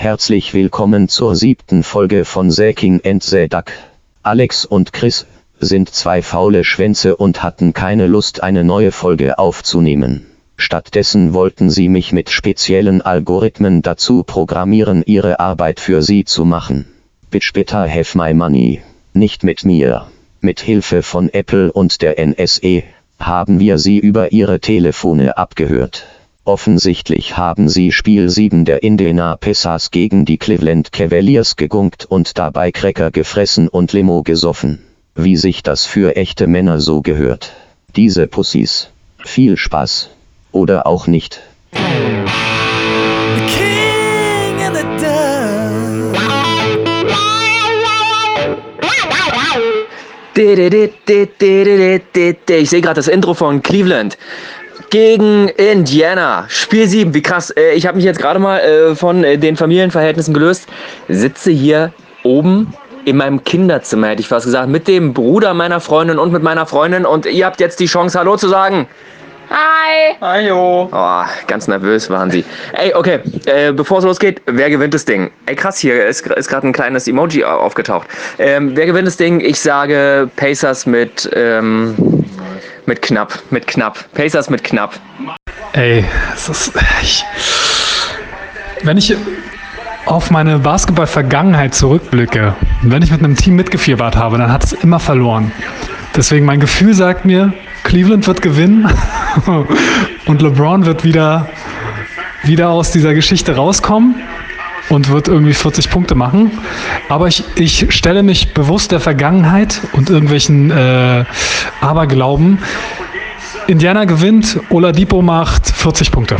Herzlich willkommen zur siebten Folge von Säking and Duck. Alex und Chris sind zwei faule Schwänze und hatten keine Lust eine neue Folge aufzunehmen. Stattdessen wollten sie mich mit speziellen Algorithmen dazu programmieren, ihre Arbeit für sie zu machen. Bitch better have my money. Nicht mit mir. Mit Hilfe von Apple und der NSE haben wir sie über ihre Telefone abgehört. Offensichtlich haben sie Spiel 7 der Indiana Pacers gegen die Cleveland Cavaliers gegunkt und dabei Cracker gefressen und Limo gesoffen. Wie sich das für echte Männer so gehört. Diese Pussys. Viel Spaß. Oder auch nicht. Ich sehe gerade das Intro von Cleveland gegen Indiana. Spiel 7, wie krass. Äh, ich habe mich jetzt gerade mal äh, von äh, den Familienverhältnissen gelöst. Sitze hier oben in meinem Kinderzimmer, hätte ich fast gesagt, mit dem Bruder meiner Freundin und mit meiner Freundin. Und ihr habt jetzt die Chance, Hallo zu sagen. Hi. Hallo. Oh, ganz nervös waren sie. Ey, okay, äh, bevor es losgeht, wer gewinnt das Ding? Ey, krass, hier ist, ist gerade ein kleines Emoji aufgetaucht. Ähm, wer gewinnt das Ding? Ich sage Pacers mit, ähm, mit knapp, mit knapp. Pacers mit knapp. Ey, es ist, ich, wenn ich auf meine Basketball-Vergangenheit zurückblicke, wenn ich mit einem Team mitgefiebert habe, dann hat es immer verloren. Deswegen mein Gefühl sagt mir, Cleveland wird gewinnen und LeBron wird wieder, wieder aus dieser Geschichte rauskommen und wird irgendwie 40 Punkte machen. Aber ich, ich stelle mich bewusst der Vergangenheit und irgendwelchen äh, Aberglauben. Indiana gewinnt, Oladipo macht 40 Punkte.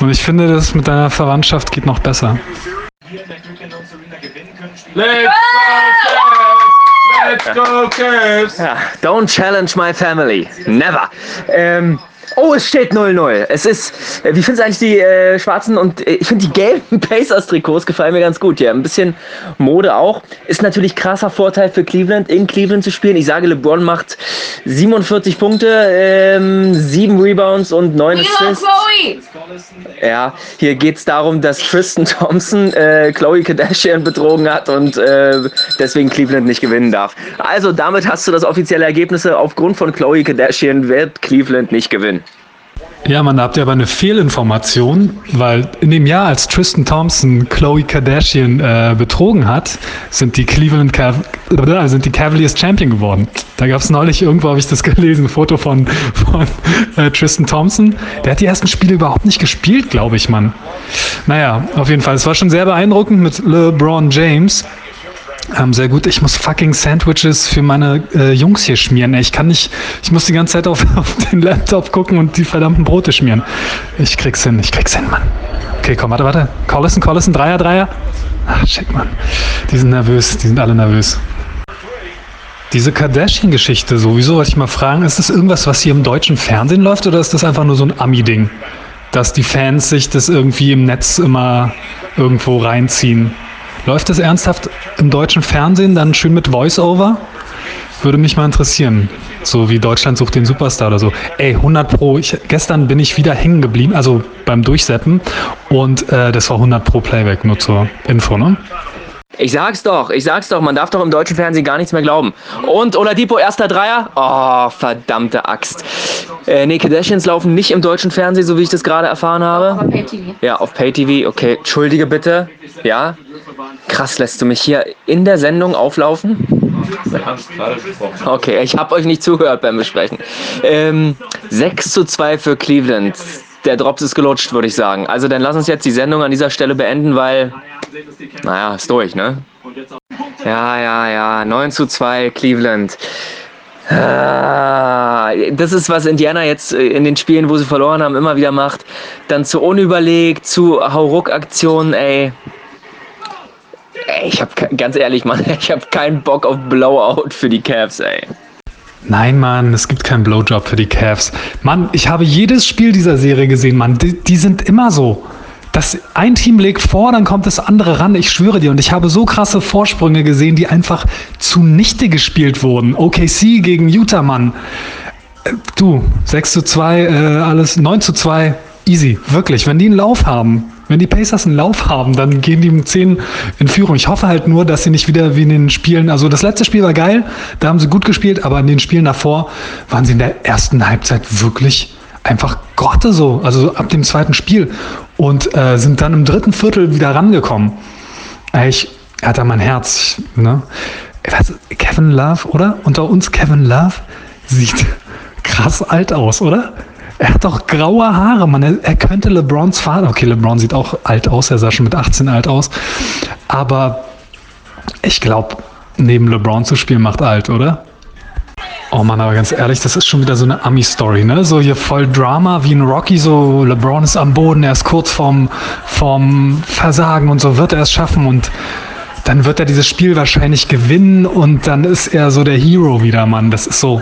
Und ich finde, das mit deiner Verwandtschaft geht noch besser. Let's Let's go, Cavs! Ja, don't challenge my family. Never. Ähm, Oh, es steht 0-0. Es ist, äh, wie findest du eigentlich die äh, schwarzen und äh, ich finde die gelben Pacers-Trikots gefallen mir ganz gut. Ja, ein bisschen Mode auch. Ist natürlich krasser Vorteil für Cleveland, in Cleveland zu spielen. Ich sage, LeBron macht 47 Punkte, ähm, 7 Rebounds und 9 Assists. Ja, hier geht es darum, dass Tristan Thompson äh, Chloe Kardashian betrogen hat und äh, deswegen Cleveland nicht gewinnen darf. Also damit hast du das offizielle Ergebnis. Aufgrund von Chloe Kardashian wird Cleveland nicht gewinnen. Ja, man, da habt ihr aber eine Fehlinformation, weil in dem Jahr, als Tristan Thompson Chloe Kardashian äh, betrogen hat, sind die Cleveland Cav äh, sind die Cavaliers Champion geworden. Da gab es neulich, irgendwo habe ich das gelesen, ein Foto von, von äh, Tristan Thompson. Der hat die ersten Spiele überhaupt nicht gespielt, glaube ich, Mann. Naja, auf jeden Fall. Es war schon sehr beeindruckend mit LeBron James. Ähm, sehr gut. Ich muss fucking Sandwiches für meine äh, Jungs hier schmieren. Ich kann nicht, ich muss die ganze Zeit auf, auf, den Laptop gucken und die verdammten Brote schmieren. Ich krieg's hin, ich krieg's hin, Mann. Okay, komm, warte, warte. Collison, Collison, Dreier, Dreier. Ach, shit, Mann. Die sind nervös, die sind alle nervös. Diese Kardashian-Geschichte sowieso, wollte ich mal fragen, ist das irgendwas, was hier im deutschen Fernsehen läuft oder ist das einfach nur so ein Ami-Ding? Dass die Fans sich das irgendwie im Netz immer irgendwo reinziehen? Läuft das ernsthaft im deutschen Fernsehen dann schön mit Voice-Over? Würde mich mal interessieren. So wie Deutschland sucht den Superstar oder so. Ey, 100 Pro. Ich, gestern bin ich wieder hängen geblieben, also beim Durchseppen. Und äh, das war 100 Pro Playback, nur zur Info, ne? Ich sag's doch, ich sag's doch, man darf doch im deutschen Fernsehen gar nichts mehr glauben. Und Oladipo, erster Dreier? Oh, verdammte Axt. Äh, nee, Kardashians laufen nicht im deutschen Fernsehen, so wie ich das gerade erfahren habe. Auf Pay-TV. Ja, auf Pay-TV, okay. Entschuldige bitte. Ja. Krass, lässt du mich hier in der Sendung auflaufen? Okay, ich habe euch nicht zugehört beim Besprechen. Ähm, 6 zu 2 für Cleveland. Der Drops ist gelutscht, würde ich sagen. Also dann lass uns jetzt die Sendung an dieser Stelle beenden, weil naja, ist durch, ne? Ja, ja, ja. 9 zu 2 Cleveland. Ah, das ist, was Indiana jetzt äh, in den Spielen, wo sie verloren haben, immer wieder macht. Dann zu unüberlegt, zu Hauruck-Aktionen, ey. ey. Ich hab, ganz ehrlich, Mann, ich hab keinen Bock auf Blowout für die Cavs, ey. Nein, Mann, es gibt keinen Blowjob für die Cavs. Mann, ich habe jedes Spiel dieser Serie gesehen, Mann. Die, die sind immer so. Das ein Team legt vor, dann kommt das andere ran. Ich schwöre dir. Und ich habe so krasse Vorsprünge gesehen, die einfach zunichte gespielt wurden. OKC gegen Utah, Mann. Äh, du, 6 zu 2, äh, alles 9 zu 2, easy. Wirklich. Wenn die einen Lauf haben, Wenn die Pacers einen Lauf haben, dann gehen die um 10 in Führung. Ich hoffe halt nur, dass sie nicht wieder wie in den Spielen, also das letzte Spiel war geil, da haben sie gut gespielt, aber in den Spielen davor waren sie in der ersten Halbzeit wirklich einfach Grotte so, also ab dem zweiten Spiel und äh, sind dann im dritten Viertel wieder rangekommen. Ich hatte mein Herz, ne? Kevin Love, oder? Unter uns Kevin Love sieht krass alt aus, oder? Er hat doch graue Haare, man. Er, er, könnte LeBrons Vater. Okay, LeBron sieht auch alt aus, er sah schon mit 18 alt aus. Aber ich glaube, neben LeBron zu spielen macht alt, oder? Oh Mann, aber ganz ehrlich, das ist schon wieder so eine Ami-Story, ne? So hier voll Drama wie ein Rocky, so LeBron ist am Boden, er ist kurz vorm, vorm Versagen und so wird er es schaffen und dann wird er dieses Spiel wahrscheinlich gewinnen und dann ist er so der Hero wieder, Mann. Das ist so.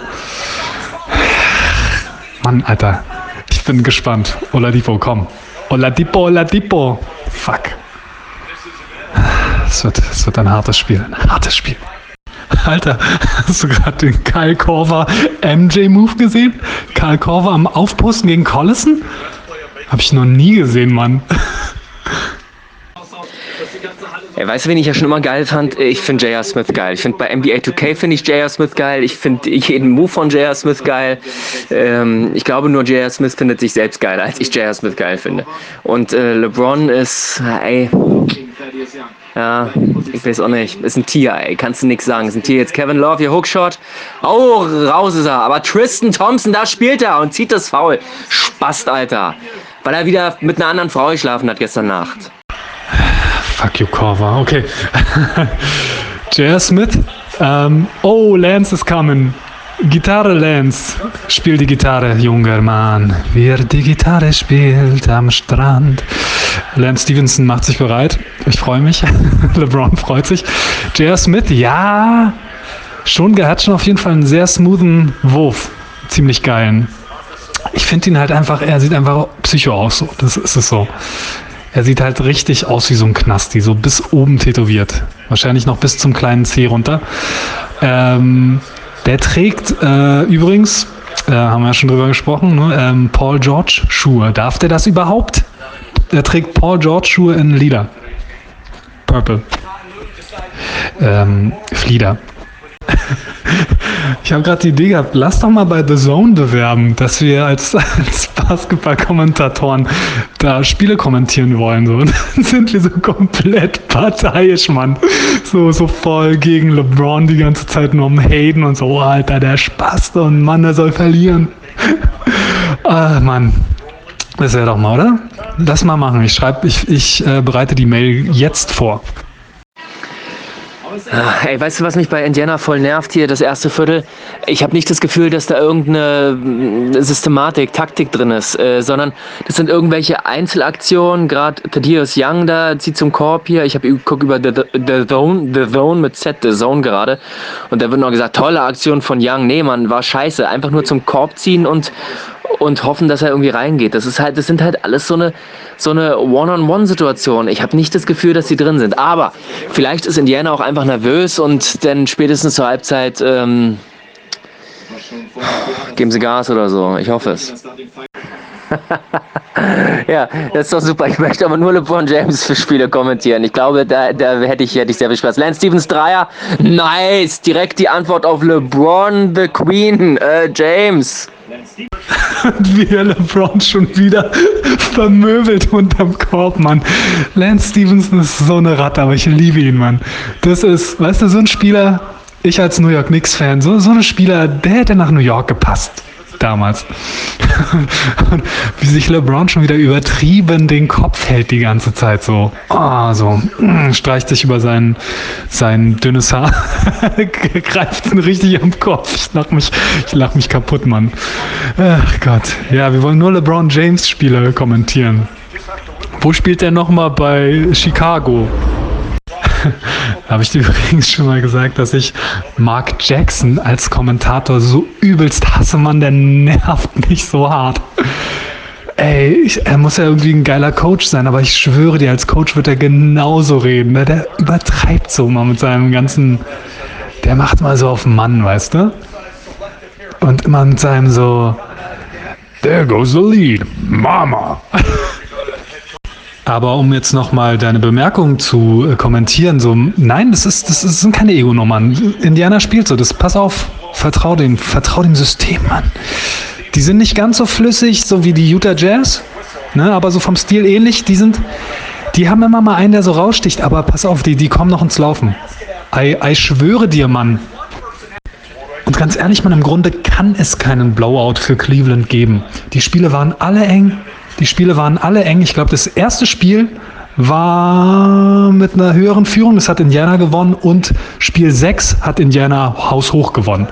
Mann, Alter. Ich bin gespannt. Oladipo, komm. Oladipo, Oladipo. Fuck. Es wird, es wird ein hartes Spiel. Ein hartes Spiel. Alter, hast du gerade den Kyle Korver MJ-Move gesehen? Kyle Korver am Aufposten gegen Collison? Hab ich noch nie gesehen, Mann. Ey, weißt du, wen ich ja schon immer geil fand? Ich finde J.R. Smith geil. Ich finde bei NBA 2K finde ich J.R. Smith geil. Ich finde jeden Move von J.R. Smith geil. Ähm, ich glaube nur J.R. Smith findet sich selbst geiler, als ich J.R. Smith geil finde. Und äh, LeBron ist, ey, ja, ich weiß auch nicht. Ist ein Tier, ey. Kannst du nichts sagen. Ist ein Tier. Jetzt Kevin Love, ihr Hookshot. Oh, raus ist er. Aber Tristan Thompson, da spielt er und zieht das Foul. Spast, Alter. Weil er wieder mit einer anderen Frau geschlafen hat gestern Nacht. Fuck you, Corva. Okay. J.R. Smith. Um, oh, Lance is coming. Gitarre, Lance. Spiel die Gitarre, junger Mann. Wer die Gitarre spielt am Strand. Lance Stevenson macht sich bereit. Ich freue mich. LeBron freut sich. J.R. Smith, ja. Schon, hat schon auf jeden Fall einen sehr smoothen Wurf. Ziemlich geilen. Ich finde ihn halt einfach, er sieht einfach psycho aus. So. Das ist es so. Er sieht halt richtig aus wie so ein Knasti, so bis oben tätowiert. Wahrscheinlich noch bis zum kleinen C runter. Ähm, der trägt äh, übrigens, äh, haben wir ja schon drüber gesprochen, ne, ähm, Paul George Schuhe. Darf der das überhaupt? Er trägt Paul George Schuhe in Lila. Purple. Ähm, Flieder. Ich habe gerade die Idee gehabt, lass doch mal bei The Zone bewerben, dass wir als, als Basketball-Kommentatoren da Spiele kommentieren wollen. So. Und dann sind wir so komplett parteiisch, Mann. So, so voll gegen LeBron die ganze Zeit nur um Hayden und so, oh, Alter, der Spaß und Mann, der soll verlieren. ah, Mann. Das wäre doch mal, oder? Lass mal machen. Ich schreibe, ich, ich äh, bereite die Mail jetzt vor. Ah, ey, weißt du, was mich bei Indiana voll nervt hier, das erste Viertel? Ich habe nicht das Gefühl, dass da irgendeine mm, Systematik, Taktik drin ist, äh, sondern das sind irgendwelche Einzelaktionen. Gerade Thaddeus Young da zieht zum Korb hier. Ich habe guck über The, The, Zone, The Zone mit Z, The Zone gerade. Und da wird noch gesagt, tolle Aktion von Young. Nee, Mann, war scheiße. Einfach nur zum Korb ziehen und, und hoffen, dass er irgendwie reingeht. Das ist halt, das sind halt alles so eine, so eine One-on-One-Situation. Ich habe nicht das Gefühl, dass sie drin sind. Aber vielleicht ist Indiana auch einfach nervös und dann spätestens zur Halbzeit ähm, geben sie Gas oder so. Ich hoffe es. ja, das ist doch super. Ich möchte aber nur LeBron James für Spiele kommentieren. Ich glaube, da, da hätte, ich, hätte ich sehr viel Spaß. Lance Stevens Dreier. Nice. Direkt die Antwort auf LeBron the Queen. Äh, James. Wie er LeBron schon wieder vermöbelt unterm Korb, Mann. Lance Stevenson ist so eine Ratte, aber ich liebe ihn, Mann. Das ist, weißt du, so ein Spieler, ich als New York Knicks-Fan, so, so ein Spieler, der hätte nach New York gepasst damals. Und wie sich LeBron schon wieder übertrieben den Kopf hält die ganze Zeit so. Oh, so mm, streicht sich über sein, sein dünnes Haar, greift ihn richtig am Kopf. Ich lach mich, ich lach mich kaputt, Mann. Ach Gott. Ja, wir wollen nur LeBron James Spiele kommentieren. Wo spielt er nochmal bei Chicago? habe ich dir übrigens schon mal gesagt, dass ich Mark Jackson als Kommentator so übelst hasse, Mann, der nervt mich so hart. Ey, ich, er muss ja irgendwie ein geiler Coach sein, aber ich schwöre dir, als Coach wird er genauso reden. Ne? Der übertreibt so mal mit seinem ganzen. Der macht mal so auf den Mann, weißt du? Und immer mit seinem so. There goes the lead, Mama. Aber um jetzt nochmal deine Bemerkung zu äh, kommentieren, so, nein, das, ist, das, sind keine Ego-Nummern. Indiana spielt so, das, pass auf, vertrau dem, vertrau dem System, Mann. Die sind nicht ganz so flüssig, so wie die Utah Jazz, ne, aber so vom Stil ähnlich. Die sind, die haben immer mal einen, der so raussticht, aber pass auf, die, die kommen noch ins Laufen. Ich schwöre dir, Mann. Und ganz ehrlich, man, im Grunde kann es keinen Blowout für Cleveland geben. Die Spiele waren alle eng. Die Spiele waren alle eng. Ich glaube, das erste Spiel war mit einer höheren Führung. Das hat Indiana gewonnen. Und Spiel 6 hat Indiana haushoch gewonnen.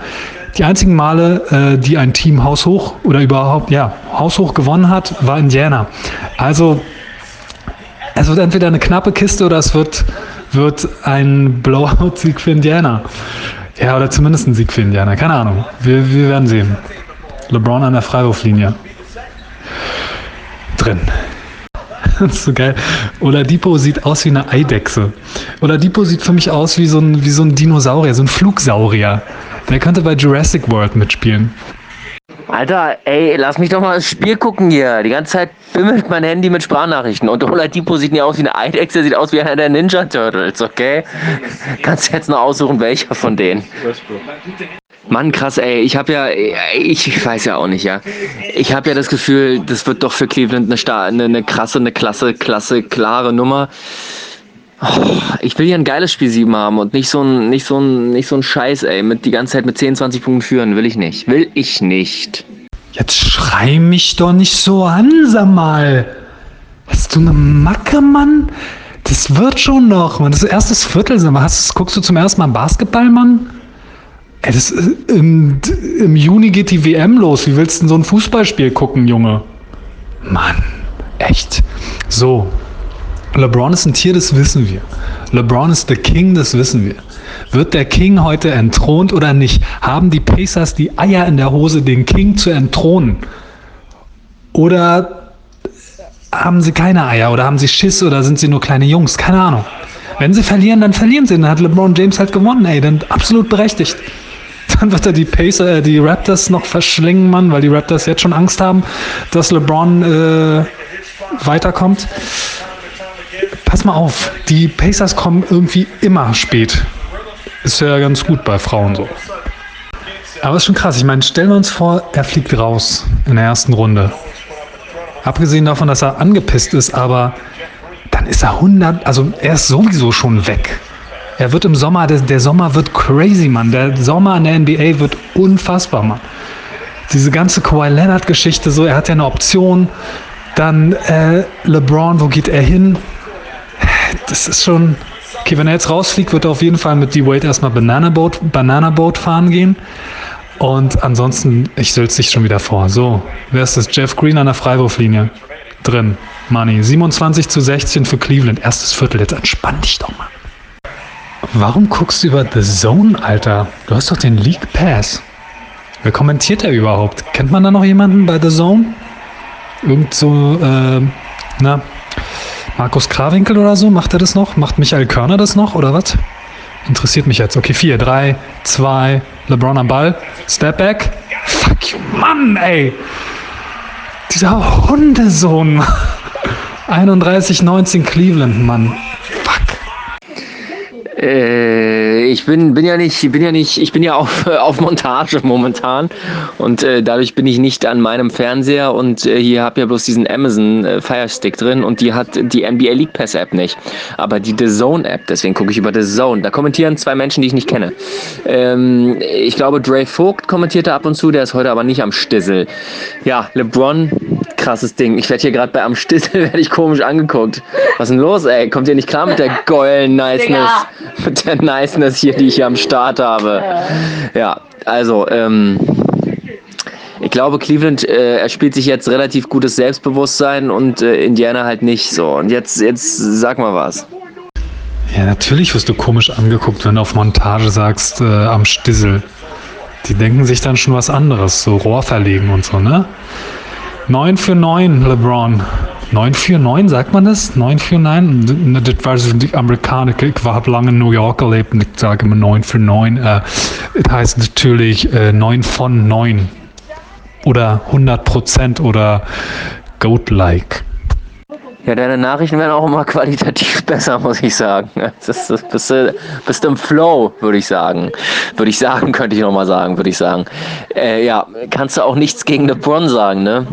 Die einzigen Male, äh, die ein Team haushoch oder überhaupt, ja, haushoch gewonnen hat, war Indiana. Also, es wird entweder eine knappe Kiste oder es wird wird ein Blowout-Sieg für Indiana. Ja, oder zumindest ein Sieg für Indiana. Keine Ahnung. Wir, wir werden sehen. LeBron an der Freiwurflinie. Drin. Das ist so geil. Oladipo sieht aus wie eine Eidechse. Oladipo sieht für mich aus wie so ein, wie so ein Dinosaurier, so ein Flugsaurier. Der könnte bei Jurassic World mitspielen. Alter, ey, lass mich doch mal das Spiel gucken hier. Die ganze Zeit bimmelt mein Handy mit Sprachnachrichten. Und Oladipo sieht nicht aus wie eine Eidechse, sieht aus wie einer der Ninja Turtles, okay? Kannst jetzt noch aussuchen, welcher von denen. Mann, krass, ey. Ich habe ja, ich weiß ja auch nicht, ja. Ich habe ja das Gefühl, das wird doch für Cleveland eine, eine, eine krasse, eine klasse, klasse, klare Nummer. Oh, ich will hier ein geiles Spiel 7 haben und nicht so ein, nicht so ein, nicht so ein Scheiß, ey, mit die ganze Zeit mit 10, 20 Punkten führen. Will ich nicht. Will ich nicht. Jetzt schrei mich doch nicht so an, sag mal. Hast du eine Macke, Mann? Das wird schon noch, Mann. Das ist erstes Viertel, sag mal. Hast, guckst du zum ersten Mal Basketball, Mann? Das, im, Im Juni geht die WM los. Wie willst du denn so ein Fußballspiel gucken, Junge? Mann, echt. So, LeBron ist ein Tier, das wissen wir. LeBron ist der King, das wissen wir. Wird der King heute entthront oder nicht? Haben die Pacers die Eier in der Hose, den King zu entthronen? Oder haben sie keine Eier oder haben sie Schiss oder sind sie nur kleine Jungs? Keine Ahnung. Wenn sie verlieren, dann verlieren sie. Dann hat LeBron James halt gewonnen, ey. Dann absolut berechtigt. Dann wird er die Pacer, äh, die Raptors noch verschlingen, Mann, weil die Raptors jetzt schon Angst haben, dass LeBron äh, weiterkommt pass mal auf, die Pacers kommen irgendwie immer spät. Ist ja ganz gut bei Frauen so. Aber ist schon krass. Ich meine, stellen wir uns vor, er fliegt raus in der ersten Runde. Abgesehen davon, dass er angepisst ist, aber dann ist er 100, also er ist sowieso schon weg. Er wird im Sommer, der, der Sommer wird crazy, Mann. Der Sommer an der NBA wird unfassbar, Mann. Diese ganze Kawhi Leonard-Geschichte, so, er hat ja eine Option. Dann äh, LeBron, wo geht er hin? das ist schon. Okay, wenn er jetzt rausfliegt, wird er auf jeden Fall mit D-Wade erstmal Banana Boat, Banana Boat fahren gehen. Und ansonsten, ich sülze dich schon wieder vor. So, wer ist das? Jeff Green an der Freiwurflinie. Drin. Money. 27 zu 16 für Cleveland. Erstes Viertel. Jetzt entspann dich doch mal. Warum guckst du über The Zone, Alter? Du hast doch den League Pass. Wer kommentiert er überhaupt? Kennt man da noch jemanden bei The Zone? Irgend so, äh, na, Markus Krawinkel oder so, macht er das noch? Macht Michael Körner das noch oder was? Interessiert mich jetzt. Okay, 4, 3, 2, LeBron am Ball. Step back. Fuck you, Mann, ey. Dieser Hundesohn. 31-19 Cleveland, Mann. Äh, ich bin, bin ja nicht, bin ja nicht, ich bin ja auf, auf Montage momentan und äh, dadurch bin ich nicht an meinem Fernseher und äh, hier habe ja bloß diesen Amazon äh, Fire Stick drin und die hat die NBA League Pass App nicht, aber die The Zone App, deswegen gucke ich über The Zone. Da kommentieren zwei Menschen, die ich nicht kenne. Ähm, ich glaube, Dre Vogt kommentierte ab und zu, der ist heute aber nicht am Stissel. Ja, LeBron krasses Ding. Ich werde hier gerade bei am Stissel werde ich komisch angeguckt. Was ist denn los, ey? Kommt ihr nicht klar mit der geilen Niceness? Mit der Niceness hier, die ich hier am Start habe. Ja, also, ähm, ich glaube, Cleveland äh, er spielt sich jetzt relativ gutes Selbstbewusstsein und äh, Indiana halt nicht so. Und jetzt, jetzt sag mal was. Ja, natürlich wirst du komisch angeguckt, wenn du auf Montage sagst, äh, am Stissel. Die denken sich dann schon was anderes, so Rohr verlegen und so, ne? 9 für 9, LeBron. 9 für 9, sagt man das? 9 für 9? Das war so die Amerikaner. Ich habe lange in New York gelebt und ich sage immer 9 für 9. Äh, das heißt natürlich äh, 9 von 9. Oder 100 Prozent oder Goat-like. Ja, deine Nachrichten werden auch immer qualitativ besser, muss ich sagen. Das, das bist, du, bist im Flow, würde ich sagen. Würde ich sagen, könnte ich nochmal sagen, würde ich sagen. Äh, ja, kannst du auch nichts gegen LeBron sagen, ne?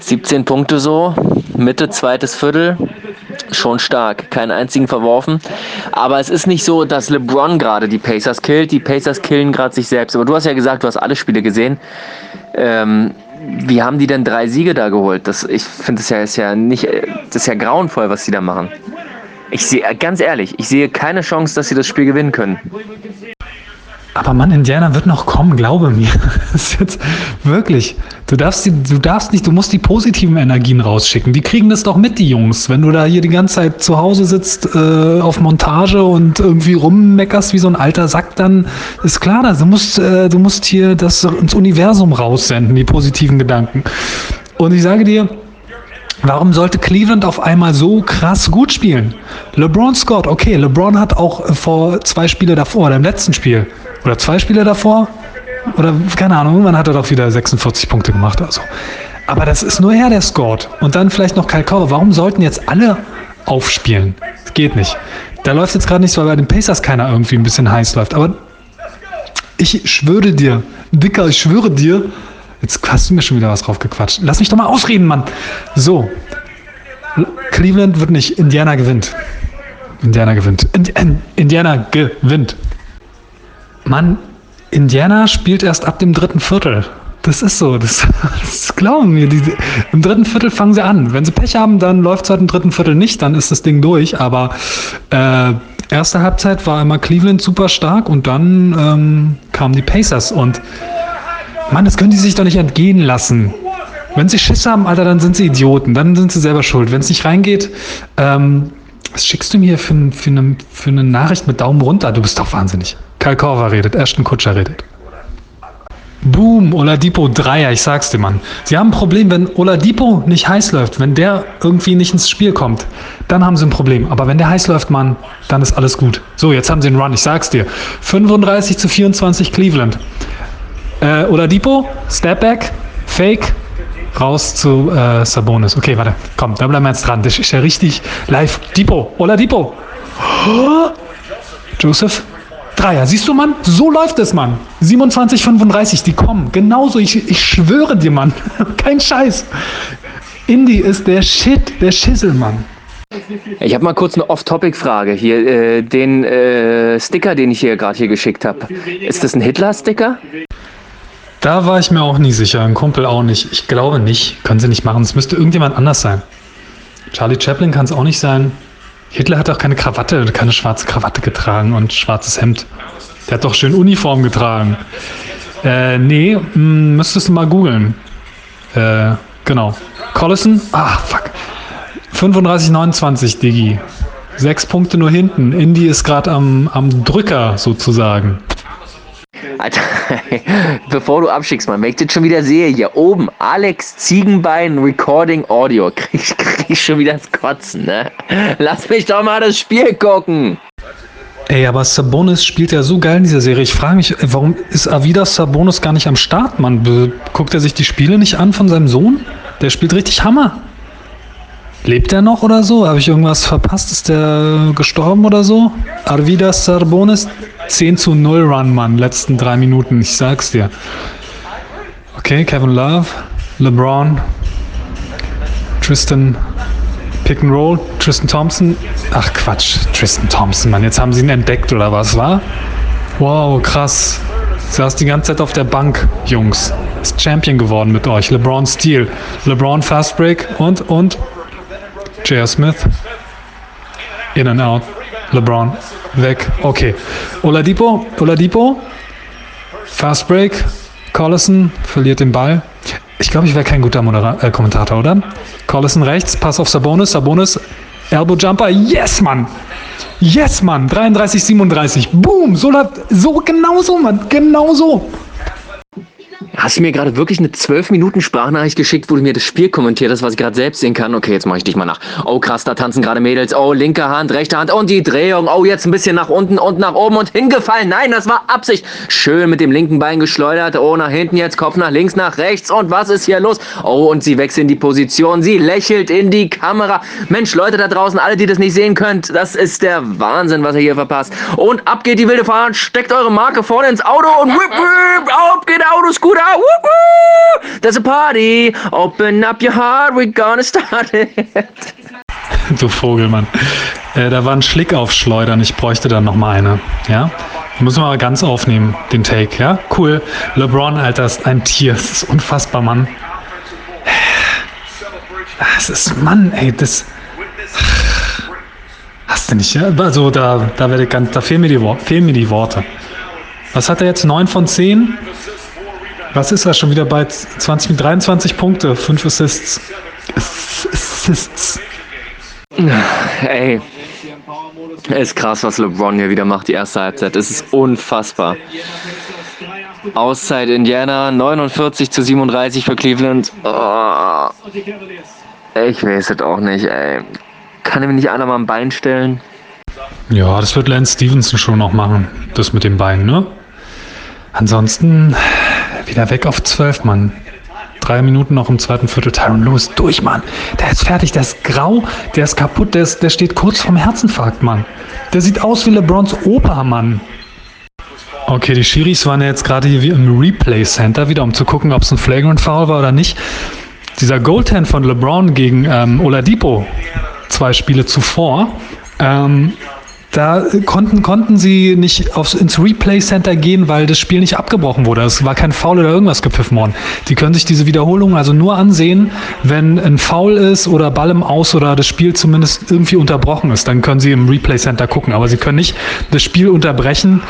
17 Punkte so, Mitte, zweites Viertel, schon stark. Keinen einzigen verworfen. Aber es ist nicht so, dass LeBron gerade die Pacers killt. Die Pacers killen gerade sich selbst. Aber du hast ja gesagt, du hast alle Spiele gesehen. Ähm, wie haben die denn drei Siege da geholt? Das, ich finde das ja, ist ja nicht, das ist ja grauenvoll, was sie da machen. Ich sehe, ganz ehrlich, ich sehe keine Chance, dass sie das Spiel gewinnen können. Aber Mann, Indiana wird noch kommen, glaube mir. Das ist jetzt wirklich. Du darfst, die, du darfst nicht, du musst die positiven Energien rausschicken. Die kriegen das doch mit, die Jungs. Wenn du da hier die ganze Zeit zu Hause sitzt äh, auf Montage und irgendwie rummeckerst wie so ein alter Sack, dann ist klar, du musst, äh, du musst hier das ins Universum raussenden, die positiven Gedanken. Und ich sage dir, Warum sollte Cleveland auf einmal so krass gut spielen? LeBron Scott, okay, LeBron hat auch vor zwei Spiele davor, im letzten Spiel, oder zwei Spiele davor, oder keine Ahnung, irgendwann hat er doch wieder 46 Punkte gemacht oder so. Aber das ist nur er, der scored. Und dann vielleicht noch Kyle Korver. Warum sollten jetzt alle aufspielen? Das geht nicht. Da läuft jetzt gerade nicht so, weil bei den Pacers keiner irgendwie ein bisschen heiß läuft. Aber ich schwöre dir, Dicker, ich schwöre dir, Jetzt hast du mir schon wieder was draufgequatscht. Lass mich doch mal ausreden, Mann. So. Cleveland wird nicht. Indiana gewinnt. Indiana gewinnt. Indiana gewinnt. Mann, Indiana spielt erst ab dem dritten Viertel. Das ist so. Das, das glauben wir. Die, Im dritten Viertel fangen sie an. Wenn sie Pech haben, dann läuft es halt im dritten Viertel nicht. Dann ist das Ding durch. Aber äh, erste Halbzeit war immer Cleveland super stark und dann ähm, kamen die Pacers und Mann, das können die sich doch nicht entgehen lassen. Wenn sie Schiss haben, Alter, dann sind sie Idioten. Dann sind sie selber schuld. Wenn es nicht reingeht, ähm, was schickst du mir für, für, eine, für eine Nachricht mit Daumen runter? Du bist doch wahnsinnig. Karl Korver redet, Ashton Kutscher redet. Boom, Oladipo Dreier, ich sag's dir, Mann. Sie haben ein Problem, wenn Oladipo nicht heiß läuft, wenn der irgendwie nicht ins Spiel kommt, dann haben sie ein Problem. Aber wenn der heiß läuft, Mann, dann ist alles gut. So, jetzt haben sie einen Run, ich sag's dir. 35 zu 24 Cleveland. Äh, Oladipo, Stepback, Fake, raus zu äh, Sabonis. Okay, warte, komm, da bleiben wir jetzt dran. Das ist ja richtig live. Dipo, Oladipo. Oh, Joseph, Dreier. Siehst du, Mann? So läuft es, Mann. 27, 35, die kommen. Genauso, ich, ich schwöre dir, Mann. Kein Scheiß. Indy ist der Shit, der Schissel, Mann. Ich habe mal kurz eine Off-Topic-Frage hier. Äh, den äh, Sticker, den ich hier gerade hier geschickt habe, ist das ein Hitler-Sticker? Da war ich mir auch nie sicher. Ein Kumpel auch nicht. Ich glaube nicht. Können sie nicht machen. Es müsste irgendjemand anders sein. Charlie Chaplin kann es auch nicht sein. Hitler hat auch keine Krawatte, keine schwarze Krawatte getragen und schwarzes Hemd. Der hat doch schön Uniform getragen. Äh, nee, mh, hm, müsstest du mal googeln. Äh, genau. Collison? Ah, fuck. 35, 29, Digi. Sechs Punkte nur hinten. Indy ist gerade am, am Drücker sozusagen. Alter, bevor du abschickst, man, wenn ich das schon wieder sehe, hier oben, Alex Ziegenbein Recording Audio, krieg, krieg ich schon wieder das Kotzen, ne? Lass mich doch mal das Spiel gucken. Ey, aber Sabonis spielt ja so geil in dieser Serie. Ich frage mich, warum ist Avidas Sabonis gar nicht am Start, Mann? Guckt er sich die Spiele nicht an von seinem Sohn? Der spielt richtig Hammer. Lebt er noch oder so? Habe ich irgendwas verpasst? Ist der gestorben oder so? Arvidas Sabonis 10 zu 0 Run, Mann, letzten drei Minuten, ich sag's dir. Okay, Kevin Love, LeBron, Tristan Pick and Roll, Tristan Thompson. Ach Quatsch, Tristan Thompson, Mann, jetzt haben sie ihn entdeckt oder was war? Wow, krass. Saß die ganze Zeit auf der Bank, Jungs. Ist Champion geworden mit euch. LeBron Steele, LeBron Fast Break und, und J.R. Smith. In and out. LeBron weg. Okay. Oladipo, Oladipo. Fast Break. Collison verliert den Ball. Ich glaube, ich wäre kein guter Modera äh, Kommentator, oder? Collison rechts, Pass auf Sabonis, Sabonis, Elbow Jumper. Yes, Mann! Yes, Mann! 33, 37. Boom! So, so genau so, Mann. Genau so. Hast du mir gerade wirklich eine 12 Minuten Sprachnachricht geschickt, wo du mir das Spiel kommentiert hast, was ich gerade selbst sehen kann? Okay, jetzt mache ich dich mal nach. Oh krass, da tanzen gerade Mädels. Oh, linke Hand, rechte Hand und die Drehung. Oh, jetzt ein bisschen nach unten und nach oben und hingefallen. Nein, das war Absicht. Schön mit dem linken Bein geschleudert. Oh, nach hinten jetzt, Kopf nach links, nach rechts. Und was ist hier los? Oh, und sie wechseln die Position. Sie lächelt in die Kamera. Mensch, Leute da draußen, alle, die das nicht sehen könnt, das ist der Wahnsinn, was ihr hier verpasst. Und ab geht die wilde Fahrt. Steckt eure Marke vorne ins Auto und whip, whip, ab geht der Autoscooter. Wup, wup. There's a party. Open up your heart. We're gonna start it. Du Vogelmann. Äh, da war ein Schlick auf Schleudern. Ich bräuchte dann noch mal eine. Ja? Muss man aber ganz aufnehmen, den Take. Ja? Cool. LeBron, Alter, ist ein Tier. Das ist unfassbar, Mann. Das ist, Mann, ey, das. Hast du nicht, ja? Also, da, da, werde ich ganz, da fehlen, mir die, fehlen mir die Worte. Was hat er jetzt? 9 von 10? Was ist er schon wieder bei 20 mit 23 Punkte, 5 Assists. Assists. Ey. Ist krass, was LeBron hier wieder macht, die erste Halbzeit. Es ist unfassbar. Auszeit Indiana, 49 zu 37 für Cleveland. Oh. Ich weiß es auch nicht, ey. Kann mir nicht einer mal ein Bein stellen? Ja, das wird Lance Stevenson schon noch machen. Das mit dem Bein, ne? Ansonsten wieder weg auf 12, Mann. Drei Minuten noch im zweiten Viertel. Tyron Lewis durch, Mann. Der ist fertig, der ist grau, der ist kaputt, der, ist, der steht kurz vorm Herzinfarkt, Mann. Der sieht aus wie LeBrons Opa, Mann. Okay, die Schiris waren ja jetzt gerade hier wie im Replay Center wieder, um zu gucken, ob es ein Flagrant Foul war oder nicht. Dieser Goaltend von LeBron gegen ähm, Oladipo, zwei Spiele zuvor, ähm, da konnten, konnten sie nicht aufs, ins Replay Center gehen, weil das Spiel nicht abgebrochen wurde. Es war kein Foul oder irgendwas gepfiffen worden. Die können sich diese Wiederholungen also nur ansehen, wenn ein Foul ist oder Ball im Aus oder das Spiel zumindest irgendwie unterbrochen ist. Dann können sie im Replay Center gucken. Aber sie können nicht das Spiel unterbrechen,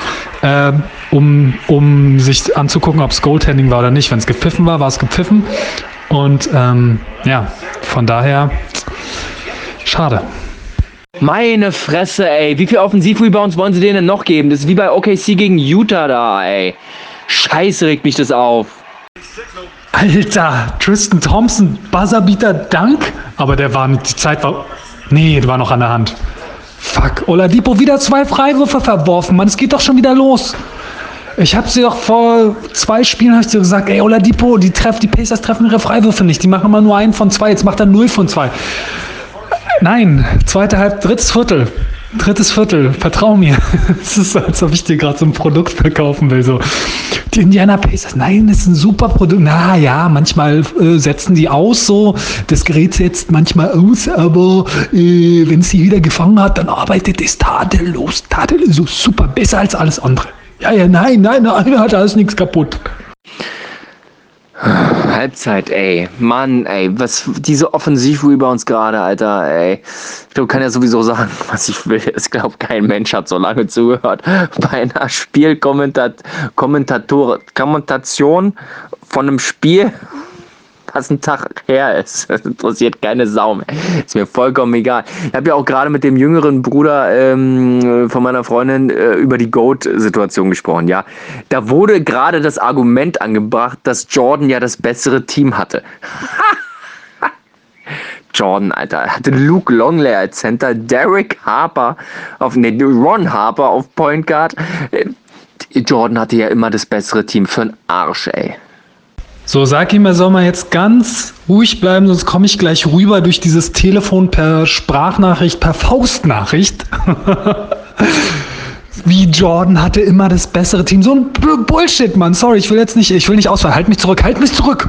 äh, um, um sich anzugucken, ob es Goaltending war oder nicht. Wenn es gepfiffen war, war es gepfiffen. Und ähm, ja, von daher schade. Meine Fresse, ey. Wie viel Offensiv-Rebounds wollen sie denen denn noch geben? Das ist wie bei OKC gegen Utah da, ey. Scheiße, regt mich das auf. Alter, Tristan Thompson, Buzzerbeater Dank. Aber der war, die Zeit war, nee, der war noch an der Hand. Fuck, Oladipo wieder zwei Freiwürfe verworfen, Mann, es geht doch schon wieder los. Ich habe sie doch vor zwei Spielen habe ich dir gesagt, ey Oladipo, die treffen, die Pacers treffen ihre Freiwürfe nicht, die machen immer nur einen von zwei, jetzt macht er null von zwei. Nein, zweite Halb, drittes Viertel. Drittes Viertel, vertrau mir. Es ist, als ob ich dir gerade so ein Produkt verkaufen will. So. Die Indiana Pacers, nein, das ist ein super Produkt. Na ja, manchmal äh, setzen die aus so. Das Gerät setzt manchmal aus, aber äh, wenn sie wieder gefangen hat, dann arbeitet es tadellos. Tadellos, so super, besser als alles andere. Ja, ja, nein, nein, nein, hat alles nichts kaputt. Halbzeit, ey. Mann, ey. Was, diese Offensiv-Rebounds gerade, Alter, ey. Ich glaube, kann ja sowieso sagen, was ich will. Ich glaube, kein Mensch hat so lange zugehört bei einer Spielkommentation von einem Spiel, was ein Tag her ist. Das interessiert keine Sau mehr. Ist mir vollkommen egal. Ich habe ja auch gerade mit dem jüngeren Bruder ähm, von meiner Freundin äh, über die Goat-Situation gesprochen. Ja, da wurde gerade das Argument angebracht, dass Jordan ja das bessere Team hatte. Jordan, Alter. Er hatte Luke Longley als Center, Derek Harper auf, ne, Ron Harper auf Point Guard. Äh, Jordan hatte ja immer das bessere Team für einen Arsch, ey. So, sag ihm, er soll mal jetzt ganz ruhig bleiben, sonst komme ich gleich rüber durch dieses Telefon per Sprachnachricht, per Faustnachricht. Wie Jordan hatte immer das bessere Team. So ein Bullshit, Mann. Sorry, ich will jetzt nicht, ich will nicht ausfallen. Halt mich zurück, halt mich zurück.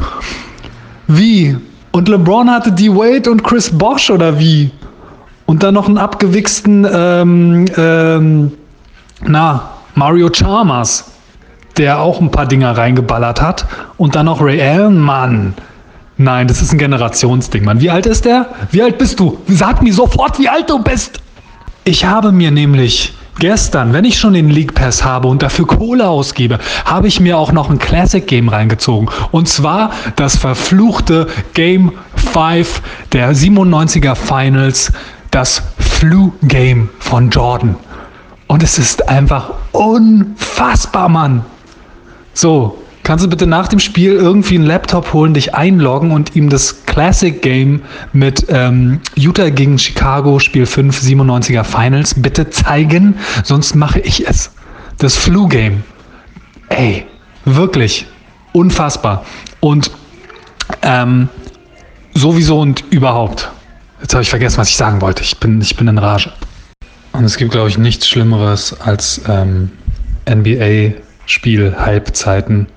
Wie? Und LeBron hatte die Wade und Chris Bosch oder wie? Und dann noch einen abgewichsten, ähm, ähm, na, Mario Chalmers der auch ein paar Dinger reingeballert hat. Und dann noch Ray Allen, Mann. Nein, das ist ein Generationsding, Mann. Wie alt ist der? Wie alt bist du? Sag mir sofort, wie alt du bist. Ich habe mir nämlich gestern, wenn ich schon den League Pass habe und dafür Kohle ausgebe, habe ich mir auch noch ein Classic Game reingezogen. Und zwar das verfluchte Game 5 der 97er Finals, das Flu Game von Jordan. Und es ist einfach unfassbar, Mann. So, Kannst du bitte nach dem Spiel irgendwie einen Laptop holen, dich einloggen und ihm das Classic Game mit ähm, Utah gegen Chicago, Spiel 5, 97er Finals bitte zeigen? Sonst mache ich es. Das Flu-Game. Ey, wirklich unfassbar. Und ähm, sowieso und überhaupt. Jetzt habe ich vergessen, was ich sagen wollte. Ich bin, ich bin in Rage. Und es gibt, glaube ich, nichts Schlimmeres als ähm, NBA-Spiel, Halbzeiten.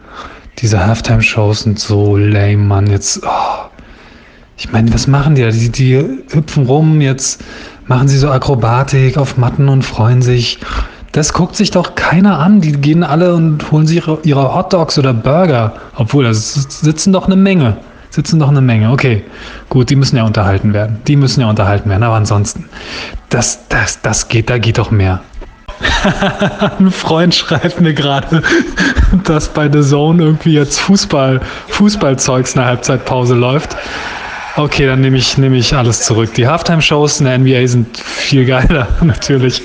Diese Halftime-Shows sind so lame, Mann. Jetzt, oh. ich meine, was machen die da? Die, die hüpfen rum, jetzt machen sie so Akrobatik auf Matten und freuen sich. Das guckt sich doch keiner an. Die gehen alle und holen sich ihre, ihre Hotdogs oder Burger. Obwohl, da sitzen doch eine Menge sitzen doch eine Menge. Okay, gut, die müssen ja unterhalten werden. Die müssen ja unterhalten werden. Aber ansonsten, das, das, das geht, da geht doch mehr. Ein Freund schreibt mir gerade, dass bei The Zone irgendwie jetzt Fußball, Fußballzeugs in der Halbzeitpause läuft. Okay, dann nehme ich, nehme ich alles zurück. Die Halftime-Shows in der NBA sind viel geiler, natürlich.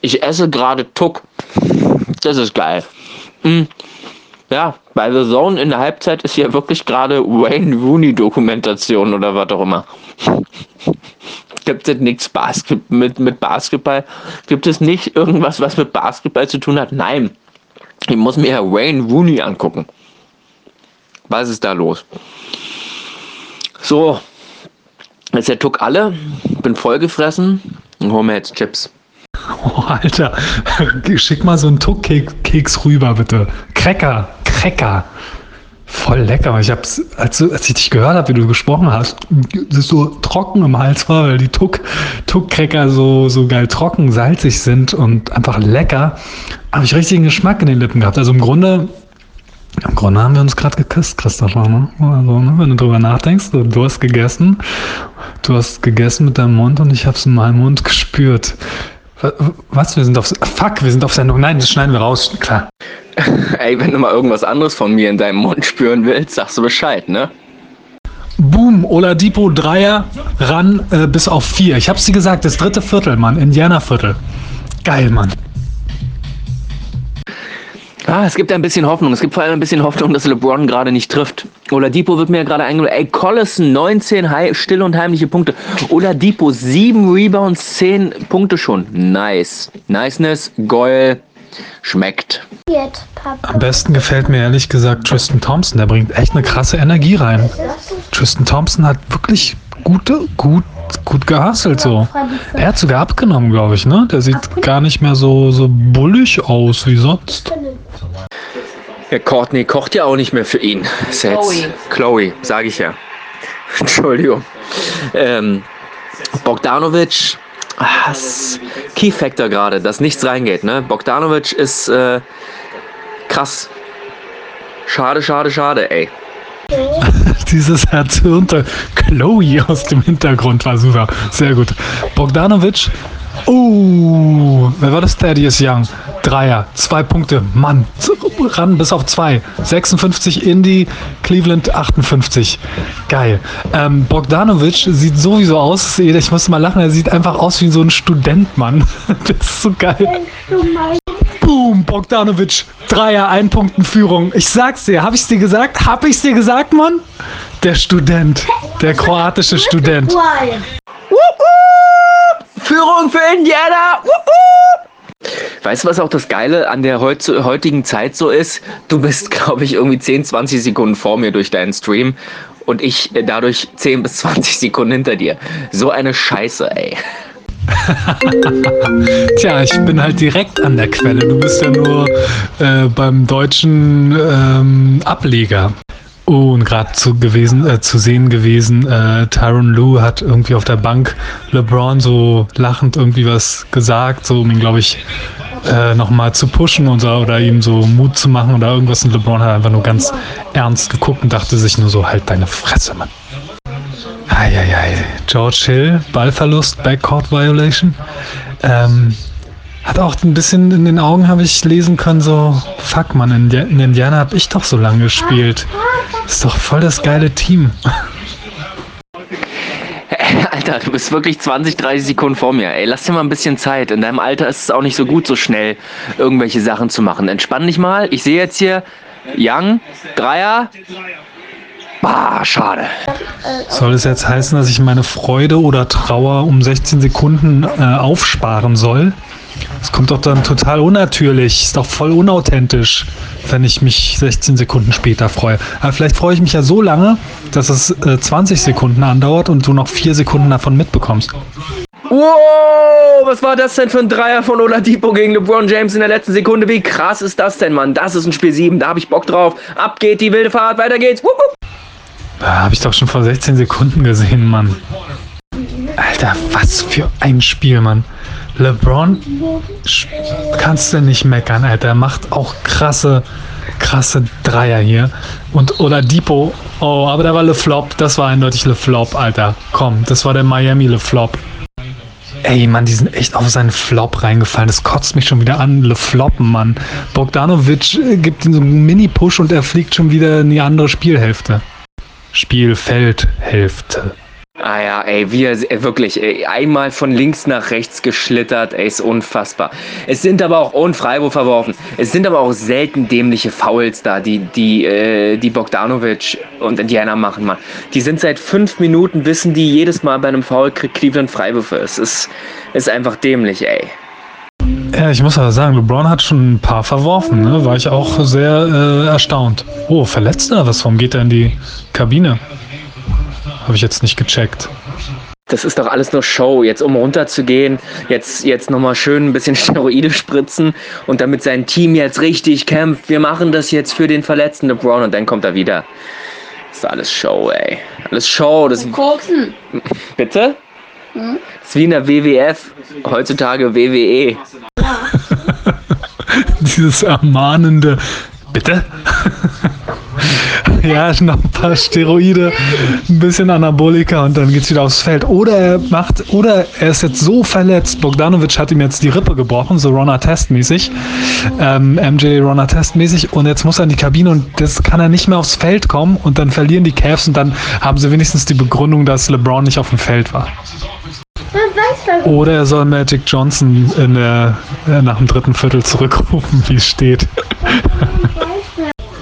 Ich esse gerade Tuck. Das ist geil. Mhm. Ja, bei The Zone in der Halbzeit ist ja wirklich gerade Wayne Rooney Dokumentation oder was auch immer. Gibt es nichts Basket mit, mit Basketball? Gibt es nicht irgendwas, was mit Basketball zu tun hat? Nein. Ich muss mir Wayne Rooney angucken. Was ist da los? So, jetzt der Tuck alle. Bin vollgefressen und hol mir jetzt Chips. Oh, Alter, schick mal so einen Tuckkeks rüber, bitte. Cracker, Cracker. Voll lecker. Ich hab's, als, als ich dich gehört habe, wie du gesprochen hast, das so trocken im Hals war, weil die Tuck, Tuck-Cracker so, so geil trocken, salzig sind und einfach lecker, habe ich richtigen Geschmack in den Lippen gehabt. Also im Grunde, im Grunde haben wir uns gerade geküsst, Christopher. Ne? Also, ne, wenn du drüber nachdenkst, du, du hast gegessen, du hast gegessen mit deinem Mund und ich habe es in meinem Mund gespürt. Was? Wir sind auf. Fuck, wir sind auf Sendung. Nein, das schneiden wir raus. Klar. Ey, wenn du mal irgendwas anderes von mir in deinem Mund spüren willst, sagst du Bescheid, ne? Boom, Oladipo Dreier ran äh, bis auf vier. Ich hab's dir gesagt, das dritte Viertel, Mann. Indianerviertel. Geil, Mann. Ah, es gibt ein bisschen Hoffnung. Es gibt vor allem ein bisschen Hoffnung, dass LeBron gerade nicht trifft. Oladipo wird mir ja gerade eingeholt. Ey, Collison 19 stille und heimliche Punkte. Oladipo 7 Rebounds, 10 Punkte schon. Nice. Niceness, Goal, schmeckt. Am besten gefällt mir ehrlich gesagt Tristan Thompson. Der bringt echt eine krasse Energie rein. Tristan Thompson hat wirklich gute, gut, gut gehustelt so. Er hat sogar abgenommen, glaube ich, ne? Der sieht gar nicht mehr so, so bullig aus wie sonst. Ja, Courtney kocht ja auch nicht mehr für ihn. Chloe. Chloe, sage ich ja. Entschuldigung. Ähm, Bogdanovic, ah, Key Factor gerade, dass nichts reingeht. Ne? Bogdanovic ist äh, krass. Schade, schade, schade, ey. Dieses Erzürnte Chloe aus dem Hintergrund war super. Sehr gut. Bogdanovic. Oh, wer war das? Thaddeus Young. Dreier, zwei Punkte. Mann, ran bis auf zwei. 56 Indy, Cleveland 58. Geil. Ähm, Bogdanovic sieht sowieso aus, ich muss mal lachen, er sieht einfach aus wie so ein Student, Mann. Das ist so geil. Boom, Bogdanovic. Dreier, ein Punkt in Führung. Ich sag's dir, hab ich's dir gesagt? Hab ich's dir gesagt, Mann? Der Student. Der kroatische Student. Führung für Indiana. Weißt du, was auch das Geile an der heutigen Zeit so ist? Du bist, glaube ich, irgendwie 10, 20 Sekunden vor mir durch deinen Stream und ich äh, dadurch 10 bis 20 Sekunden hinter dir. So eine Scheiße, ey. Tja, ich bin halt direkt an der Quelle. Du bist ja nur äh, beim deutschen ähm, Ableger. Oh, und gerade zu, gewesen, äh, zu sehen gewesen, äh, Tyron Lou hat irgendwie auf der Bank LeBron so lachend irgendwie was gesagt, so um ihn, glaube ich, äh, nochmal zu pushen und oder ihm so Mut zu machen oder irgendwas. Und LeBron hat einfach nur ganz ernst geguckt und dachte sich nur so, halt deine Fresse, Mann. Eieiei. George Hill, Ballverlust, Backcourt Violation. Ähm, hat auch ein bisschen in den Augen, habe ich lesen können, so, fuck man, in, in Indiana habe ich doch so lange gespielt. Ist doch voll das geile Team. Alter, du bist wirklich 20, 30 Sekunden vor mir. Ey, lass dir mal ein bisschen Zeit. In deinem Alter ist es auch nicht so gut, so schnell irgendwelche Sachen zu machen. Entspann dich mal. Ich sehe jetzt hier Young, Dreier. Bah, schade. Soll es jetzt heißen, dass ich meine Freude oder Trauer um 16 Sekunden äh, aufsparen soll? Das kommt doch dann total unnatürlich. Ist doch voll unauthentisch, wenn ich mich 16 Sekunden später freue. Aber vielleicht freue ich mich ja so lange, dass es äh, 20 Sekunden andauert und du noch 4 Sekunden davon mitbekommst. Wow, was war das denn für ein Dreier von Oladipo gegen LeBron James in der letzten Sekunde? Wie krass ist das denn, Mann? Das ist ein Spiel 7, da habe ich Bock drauf. Ab geht die wilde Fahrt, weiter geht's. Wupp, wupp. Habe ich doch schon vor 16 Sekunden gesehen, Mann. Alter, was für ein Spiel, Mann. LeBron kannst du nicht meckern, Alter. Er macht auch krasse, krasse Dreier hier. Und oder Depot, oh, aber da war Le Flop. Das war eindeutig Le Flop, Alter. Komm, das war der Miami Le Flop. Ey, Mann, die sind echt auf seinen Flop reingefallen. Das kotzt mich schon wieder an. Le Floppen, Mann. Bogdanovic äh, gibt ihm so einen Mini-Push und er fliegt schon wieder in die andere Spielhälfte. Spielfeldhälfte. Ah ja, ey, er ey, wirklich ey, einmal von links nach rechts geschlittert, ey, ist unfassbar. Es sind aber auch ohne Freiburg verworfen. Es sind aber auch selten dämliche Fouls da, die die äh, die Bogdanovic und Indiana machen, Mann. Die sind seit fünf Minuten wissen die jedes Mal bei einem Foul kriegt Cleveland Freiwürfe. Es ist ist einfach dämlich, ey. Ja, ich muss aber sagen, LeBron hat schon ein paar verworfen, ne? War ich auch sehr äh, erstaunt. Oh, verletzt er was? Warum geht er in die Kabine? Habe ich jetzt nicht gecheckt. Das ist doch alles nur Show. Jetzt um runterzugehen, jetzt, jetzt nochmal schön ein bisschen Steroide spritzen und damit sein Team jetzt richtig kämpft. Wir machen das jetzt für den verletzten LeBron und dann kommt er wieder. Das ist alles Show, ey. Alles Show. Das Koksen. Bitte? Hm? Das ist wie in der WWF. Heutzutage WWE. Dieses ermahnende. Bitte? ja, noch ein paar Steroide, ein bisschen Anabolika und dann geht's wieder aufs Feld. Oder er macht, oder er ist jetzt so verletzt, Bogdanovic hat ihm jetzt die Rippe gebrochen, so Ronner Test mäßig, ähm, MJ Ronner Test mäßig und jetzt muss er in die Kabine und das kann er nicht mehr aufs Feld kommen und dann verlieren die Cavs und dann haben sie wenigstens die Begründung, dass LeBron nicht auf dem Feld war. Oder er soll Magic Johnson der, nach dem dritten Viertel zurückrufen, wie es steht.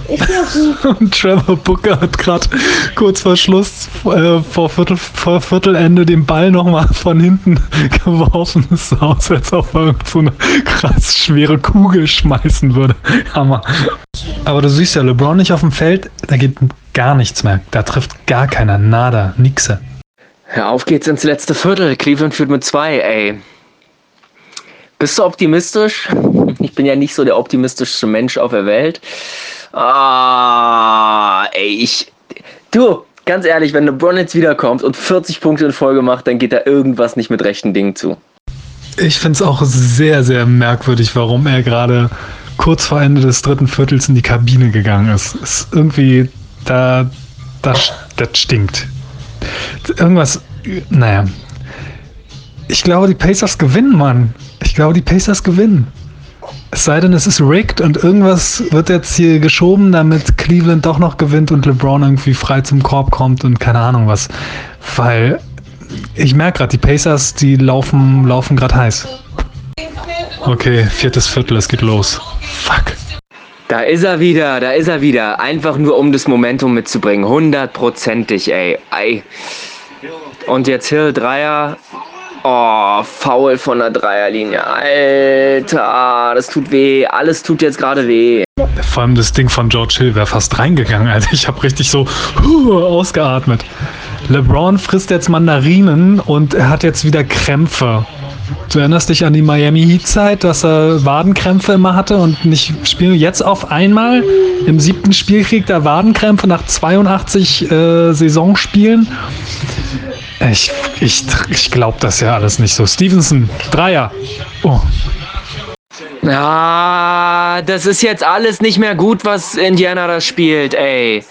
Und Trevor Booker hat gerade kurz vor Schluss, äh, vor, Viertel, vor Viertelende, den Ball nochmal von hinten geworfen. Das sah aus, als ob er so eine krass schwere Kugel schmeißen würde. Hammer. Aber du siehst ja, LeBron nicht auf dem Feld, da geht gar nichts mehr. Da trifft gar keiner. Nada. Nixe. Ja, auf geht's ins letzte Viertel. Cleveland führt mit zwei, ey. Bist du optimistisch? Ich bin ja nicht so der optimistischste Mensch auf der Welt. Ah, ey, ich. Du, ganz ehrlich, wenn LeBron jetzt wiederkommt und 40 Punkte in Folge macht, dann geht da irgendwas nicht mit rechten Dingen zu. Ich finde es auch sehr, sehr merkwürdig, warum er gerade kurz vor Ende des dritten Viertels in die Kabine gegangen ist. Ist irgendwie, da, das, das stinkt. Irgendwas, naja. Ich glaube, die Pacers gewinnen, Mann. Ich glaube, die Pacers gewinnen. Es sei denn, es ist rigged und irgendwas wird jetzt hier geschoben, damit Cleveland doch noch gewinnt und LeBron irgendwie frei zum Korb kommt und keine Ahnung was. Weil ich merke gerade, die Pacers, die laufen, laufen gerade heiß. Okay, viertes Viertel, es geht los. Fuck. Da ist er wieder, da ist er wieder. Einfach nur um das Momentum mitzubringen. Hundertprozentig, ey. ey. Und jetzt Hill Dreier. Oh, faul von der Dreierlinie. Alter, das tut weh. Alles tut jetzt gerade weh. Vor allem das Ding von George Hill wäre fast reingegangen, Alter. Ich habe richtig so huh, ausgeatmet. LeBron frisst jetzt Mandarinen und er hat jetzt wieder Krämpfe. Du erinnerst dich an die Miami Heat Zeit, dass er Wadenkrämpfe immer hatte und nicht spielen. Jetzt auf einmal im siebten Spiel kriegt er Wadenkrämpfe nach 82 äh, Saisonspielen. Ich, ich, ich glaube das ja alles nicht so. Stevenson, Dreier. Oh. Ah, das ist jetzt alles nicht mehr gut, was Indiana da spielt, ey.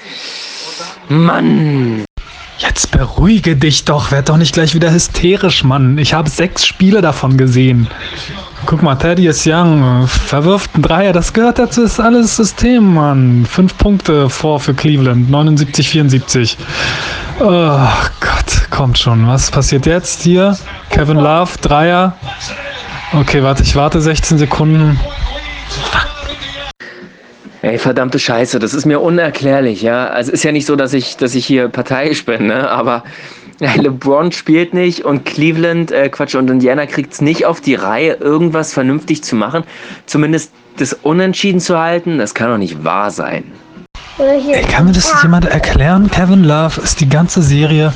Mann. Jetzt beruhige dich doch, werd doch nicht gleich wieder hysterisch, Mann. Ich habe sechs Spiele davon gesehen. Guck mal, Thaddeus Young verwirft einen Dreier. Das gehört dazu, ist alles System, Mann. Fünf Punkte vor für Cleveland. 79, 74. Oh Gott, kommt schon. Was passiert jetzt hier? Kevin Love, Dreier. Okay, warte, ich warte 16 Sekunden. Ey, verdammte Scheiße, das ist mir unerklärlich, ja. Also ist ja nicht so, dass ich, dass ich hier parteiisch bin, ne? Aber LeBron spielt nicht und Cleveland, äh, Quatsch, und Indiana kriegt es nicht auf die Reihe, irgendwas vernünftig zu machen. Zumindest das Unentschieden zu halten, das kann doch nicht wahr sein. Ey, kann mir das jemand erklären? Kevin Love ist die ganze Serie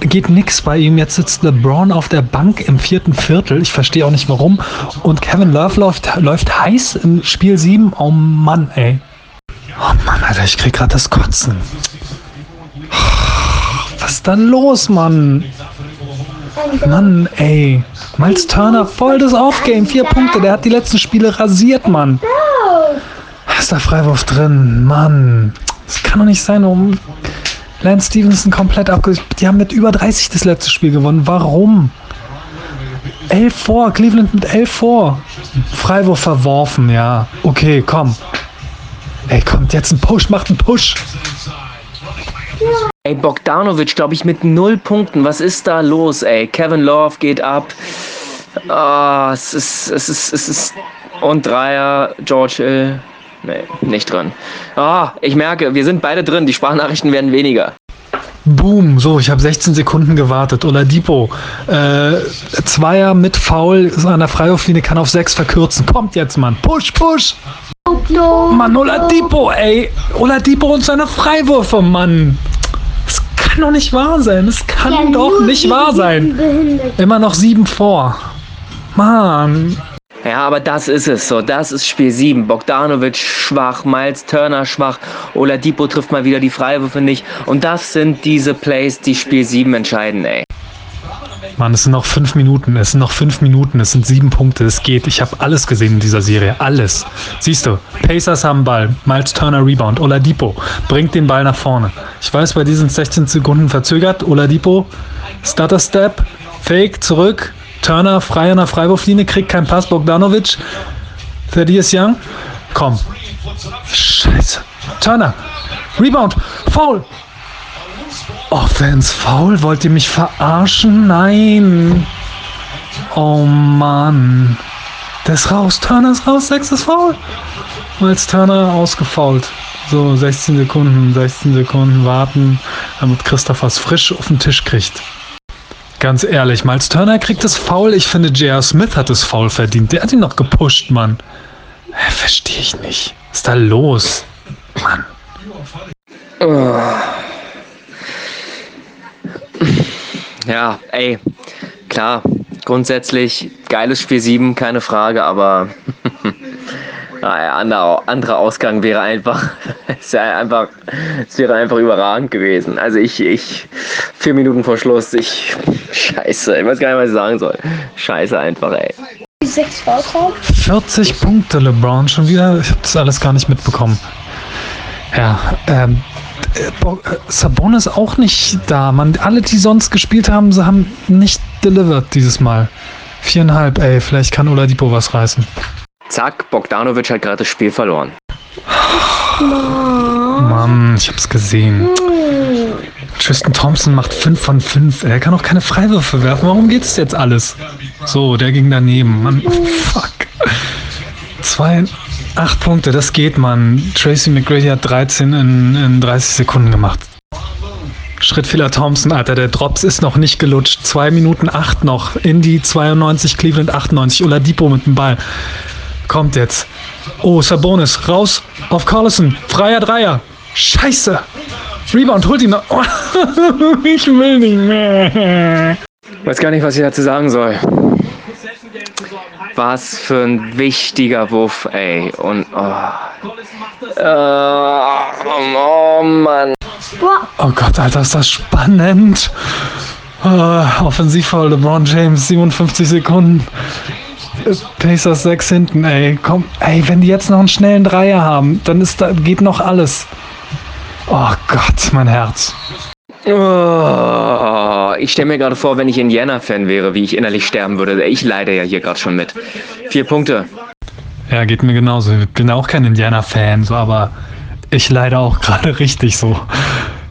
geht nix bei ihm. Jetzt sitzt LeBron auf der Bank im vierten Viertel. Ich verstehe auch nicht warum. Und Kevin Love läuft, läuft heiß im Spiel 7. Oh Mann, ey. Oh Mann, Alter, ich krieg gerade das Kotzen. Was ist da los, Mann? Mann, ey. Miles Turner, voll das Aufgame. Vier Punkte. Der hat die letzten Spiele rasiert, Mann. Ist da Freiwurf drin? Mann. Das kann doch nicht sein, um Lance Stevenson komplett abge... Die haben mit über 30 das letzte Spiel gewonnen. Warum? 11 vor, Cleveland mit 11 vor. Freiwurf verworfen, ja. Okay, komm. Ey, kommt jetzt ein Push, macht einen Push. Ey, Bogdanovic, glaube ich, mit null Punkten. Was ist da los, ey? Kevin Love geht ab. Ah, es ist, es ist, es ist. Und Dreier, George Hill. Nee, nicht drin. Ah, ich merke, wir sind beide drin. Die Sprachnachrichten werden weniger. Boom, so, ich habe 16 Sekunden gewartet. Oladipo, äh, Zweier mit Foul an der Freiwurflinie kann auf 6 verkürzen. Kommt jetzt, Mann. Push, push. Mann, Oladipo, ey. Oladipo und seine Freiwürfe, Mann. Das kann doch nicht wahr sein. Das kann ja, doch nicht wahr sein. Immer noch 7 vor. Mann. Ja, aber das ist es so. Das ist Spiel 7. Bogdanovic schwach, Miles Turner schwach, Oladipo trifft mal wieder die Freiwürfe nicht. Und das sind diese Plays, die Spiel 7 entscheiden, ey. Mann, es sind noch fünf Minuten. Es sind noch fünf Minuten. Es sind sieben Punkte. Es geht. Ich habe alles gesehen in dieser Serie. Alles. Siehst du, Pacers haben Ball. Miles Turner Rebound. Oladipo bringt den Ball nach vorne. Ich weiß, bei diesen 16 Sekunden verzögert. Oladipo, Stutter Step, Fake, zurück. Turner frei an der Freiwurflinie, kriegt keinen Pass. Bogdanovic. Thaddeus Young. Komm. Scheiße. Turner. Rebound. Foul. Offense Foul. Wollt ihr mich verarschen? Nein. Oh Mann. Der ist raus. Turner ist raus. Sechstes Foul. Als Turner ausgefault. So, 16 Sekunden, 16 Sekunden warten, damit Christophers frisch auf den Tisch kriegt. Ganz ehrlich, Miles Turner kriegt das Foul. Ich finde, J.R. Smith hat das Foul verdient. Der hat ihn noch gepusht, Mann. Verstehe ich nicht. Was ist da los? Mann. Oh. Ja, ey, klar, grundsätzlich geiles Spiel 7, keine Frage, aber naja, anderer, anderer Ausgang wäre einfach, es wäre einfach, es wäre einfach überragend gewesen. Also ich, ich, vier Minuten vor Schluss, ich, scheiße, ich weiß gar nicht, was ich sagen soll. Scheiße einfach, ey. 40 Punkte, LeBron, schon wieder, ich habe das alles gar nicht mitbekommen. Ja, ähm, äh, Sabonis auch nicht da. Man, alle, die sonst gespielt haben, sie haben nicht delivered dieses Mal. Viereinhalb, ey, vielleicht kann Oladipo was reißen. Zack, Bogdanovic hat gerade das Spiel verloren. Mann, ich hab's gesehen. Tristan Thompson macht 5 von 5. Er kann auch keine Freiwürfe werfen. Warum geht's jetzt alles? So, der ging daneben. Mann, fuck. Zwei, acht Punkte, das geht, Mann. Tracy McGrady hat 13 in, in 30 Sekunden gemacht. Schrittfehler Thompson, Alter, der Drops ist noch nicht gelutscht. 2 Minuten 8 noch. Indy 92, Cleveland 98. Oladipo mit dem Ball. Kommt jetzt. Oh, Sabonis, raus auf Carlson. Freier Dreier. Scheiße. Rebound, holt ihn noch. Ich will nicht mehr. Weiß gar nicht, was ich dazu sagen soll. Was für ein wichtiger Wurf, ey. Und, oh. oh, oh Mann. Oh Gott, Alter, ist das spannend. Uh, Offensivfoul LeBron James, 57 Sekunden. Pacers 6 hinten, ey. Komm, ey, wenn die jetzt noch einen schnellen Dreier haben, dann ist da, geht noch alles. Oh Gott, mein Herz. Oh, Ich stelle mir gerade vor, wenn ich Indiana-Fan wäre, wie ich innerlich sterben würde. Ich leide ja hier gerade schon mit. Vier Punkte. Ja, geht mir genauso. Ich bin auch kein Indiana-Fan, so, aber ich leide auch gerade richtig so.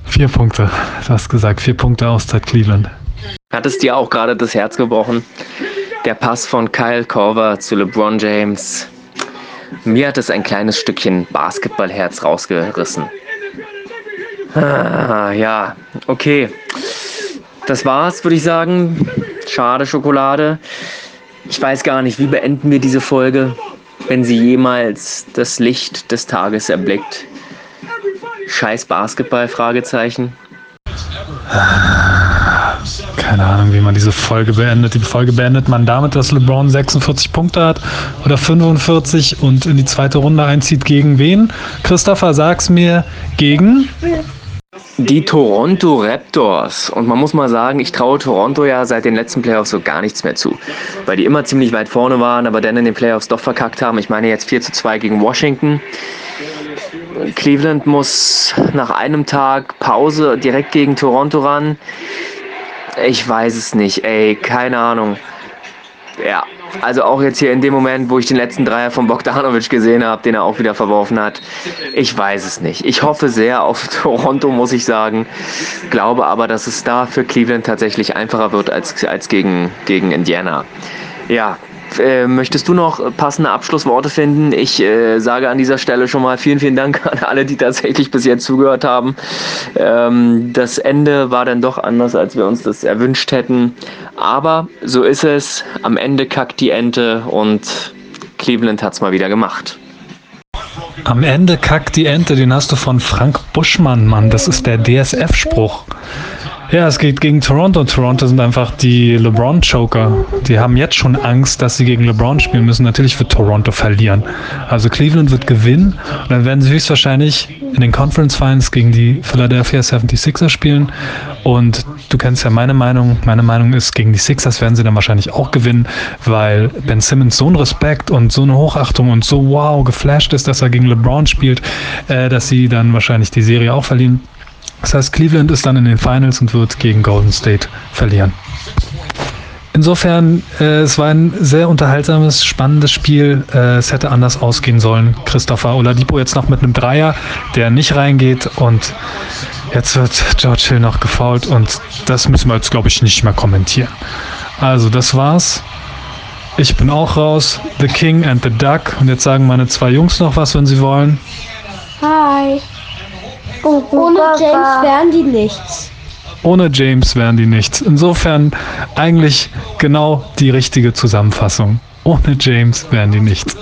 Vier Punkte. Du hast gesagt, vier Punkte Auszeit Cleveland. Hat es dir auch gerade das Herz gebrochen? Der Pass von Kyle Korver zu LeBron James. Mir hat es ein kleines Stückchen Basketballherz rausgerissen. Ah, ja, okay. Das war's, würde ich sagen. Schade Schokolade. Ich weiß gar nicht, wie beenden wir diese Folge, wenn sie jemals das Licht des Tages erblickt. Scheiß Basketball? Fragezeichen. Keine Ahnung, wie man diese Folge beendet. Die Folge beendet man damit, dass LeBron 46 Punkte hat oder 45 und in die zweite Runde einzieht. Gegen wen? Christopher, sag's mir. Gegen? Die Toronto Raptors. Und man muss mal sagen, ich traue Toronto ja seit den letzten Playoffs so gar nichts mehr zu. Weil die immer ziemlich weit vorne waren, aber dann in den Playoffs doch verkackt haben. Ich meine jetzt 4 zu 2 gegen Washington. Cleveland muss nach einem Tag Pause direkt gegen Toronto ran. Ich weiß es nicht, ey, keine Ahnung. Ja, also auch jetzt hier in dem Moment, wo ich den letzten Dreier von Bogdanovic gesehen habe, den er auch wieder verworfen hat. Ich weiß es nicht. Ich hoffe sehr auf Toronto, muss ich sagen. Glaube aber, dass es da für Cleveland tatsächlich einfacher wird als, als gegen, gegen Indiana. Ja, äh, möchtest du noch passende Abschlussworte finden? Ich äh, sage an dieser Stelle schon mal vielen, vielen Dank an alle, die tatsächlich bis jetzt zugehört haben. Ähm, das Ende war dann doch anders, als wir uns das erwünscht hätten. Aber so ist es. Am Ende kackt die Ente und Cleveland hat es mal wieder gemacht. Am Ende kackt die Ente, den hast du von Frank Buschmann, Mann. Das ist der DSF-Spruch. Ja, es geht gegen Toronto. Toronto sind einfach die LeBron-Choker. Die haben jetzt schon Angst, dass sie gegen LeBron spielen müssen. Natürlich wird Toronto verlieren. Also Cleveland wird gewinnen und dann werden sie höchstwahrscheinlich in den Conference Finals gegen die Philadelphia 76ers spielen. Und du kennst ja meine Meinung. Meine Meinung ist, gegen die Sixers werden sie dann wahrscheinlich auch gewinnen, weil Ben Simmons so einen Respekt und so eine Hochachtung und so wow geflasht ist, dass er gegen LeBron spielt, äh, dass sie dann wahrscheinlich die Serie auch verlieren. Das heißt, Cleveland ist dann in den Finals und wird gegen Golden State verlieren. Insofern, äh, es war ein sehr unterhaltsames, spannendes Spiel. Äh, es hätte anders ausgehen sollen. Christopher Oladipo jetzt noch mit einem Dreier, der nicht reingeht und jetzt wird George Hill noch gefault und das müssen wir jetzt, glaube ich, nicht mehr kommentieren. Also, das war's. Ich bin auch raus. The King and the Duck. Und jetzt sagen meine zwei Jungs noch was, wenn sie wollen. Hi. Ohne James wären die nichts. Ohne James wären die nichts. Insofern eigentlich genau die richtige Zusammenfassung. Ohne James wären die nichts.